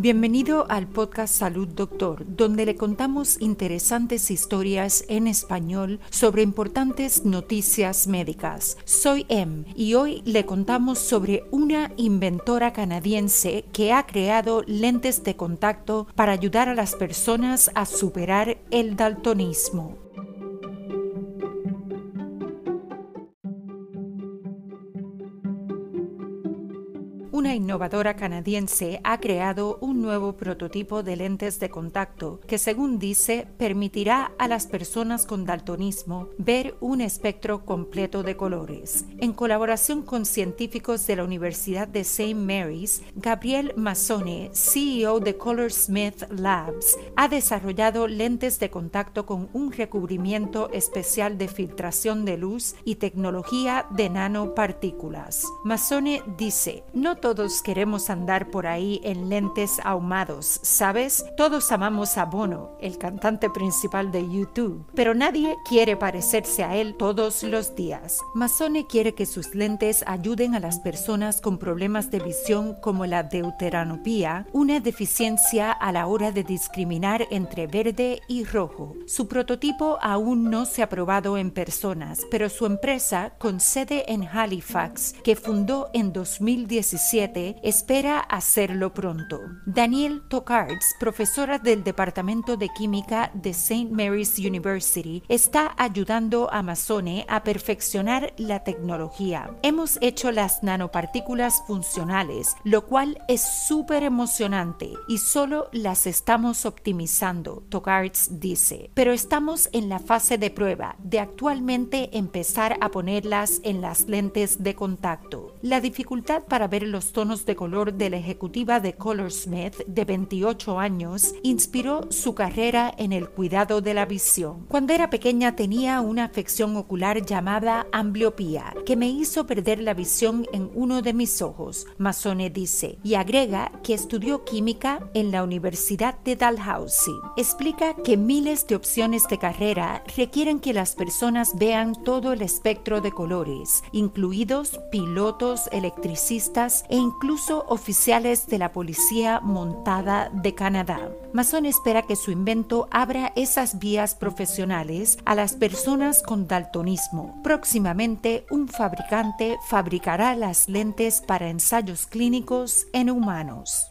Bienvenido al podcast Salud Doctor, donde le contamos interesantes historias en español sobre importantes noticias médicas. Soy Em y hoy le contamos sobre una inventora canadiense que ha creado lentes de contacto para ayudar a las personas a superar el daltonismo. Una innovadora canadiense ha creado un nuevo prototipo de lentes de contacto que, según dice, permitirá a las personas con daltonismo ver un espectro completo de colores. En colaboración con científicos de la Universidad de St. Mary's, Gabriel Mazzone, CEO de Colorsmith Labs, ha desarrollado lentes de contacto con un recubrimiento especial de filtración de luz y tecnología de nanopartículas. Mazzone dice, no todos queremos andar por ahí en lentes ahumados, ¿sabes? Todos amamos a Bono, el cantante principal de YouTube, pero nadie quiere parecerse a él todos los días. Mazzone quiere que sus lentes ayuden a las personas con problemas de visión como la deuteranopía, una deficiencia a la hora de discriminar entre verde y rojo. Su prototipo aún no se ha probado en personas, pero su empresa, con sede en Halifax, que fundó en 2017, espera hacerlo pronto. Daniel Tokards, profesora del Departamento de Química de St. Mary's University, está ayudando a Amazone a perfeccionar la tecnología. Hemos hecho las nanopartículas funcionales, lo cual es súper emocionante y solo las estamos optimizando, Tokards dice. Pero estamos en la fase de prueba de actualmente empezar a ponerlas en las lentes de contacto. La dificultad para ver los tonos de color de la ejecutiva de Colorsmith de 28 años inspiró su carrera en el cuidado de la visión. Cuando era pequeña tenía una afección ocular llamada ambliopía que me hizo perder la visión en uno de mis ojos, Masone dice, y agrega que estudió química en la Universidad de Dalhousie. Explica que miles de opciones de carrera requieren que las personas vean todo el espectro de colores, incluidos pilotos, electricistas e incluso oficiales de la Policía Montada de Canadá. Mason espera que su invento abra esas vías profesionales a las personas con daltonismo. Próximamente, un fabricante fabricará las lentes para ensayos clínicos en humanos.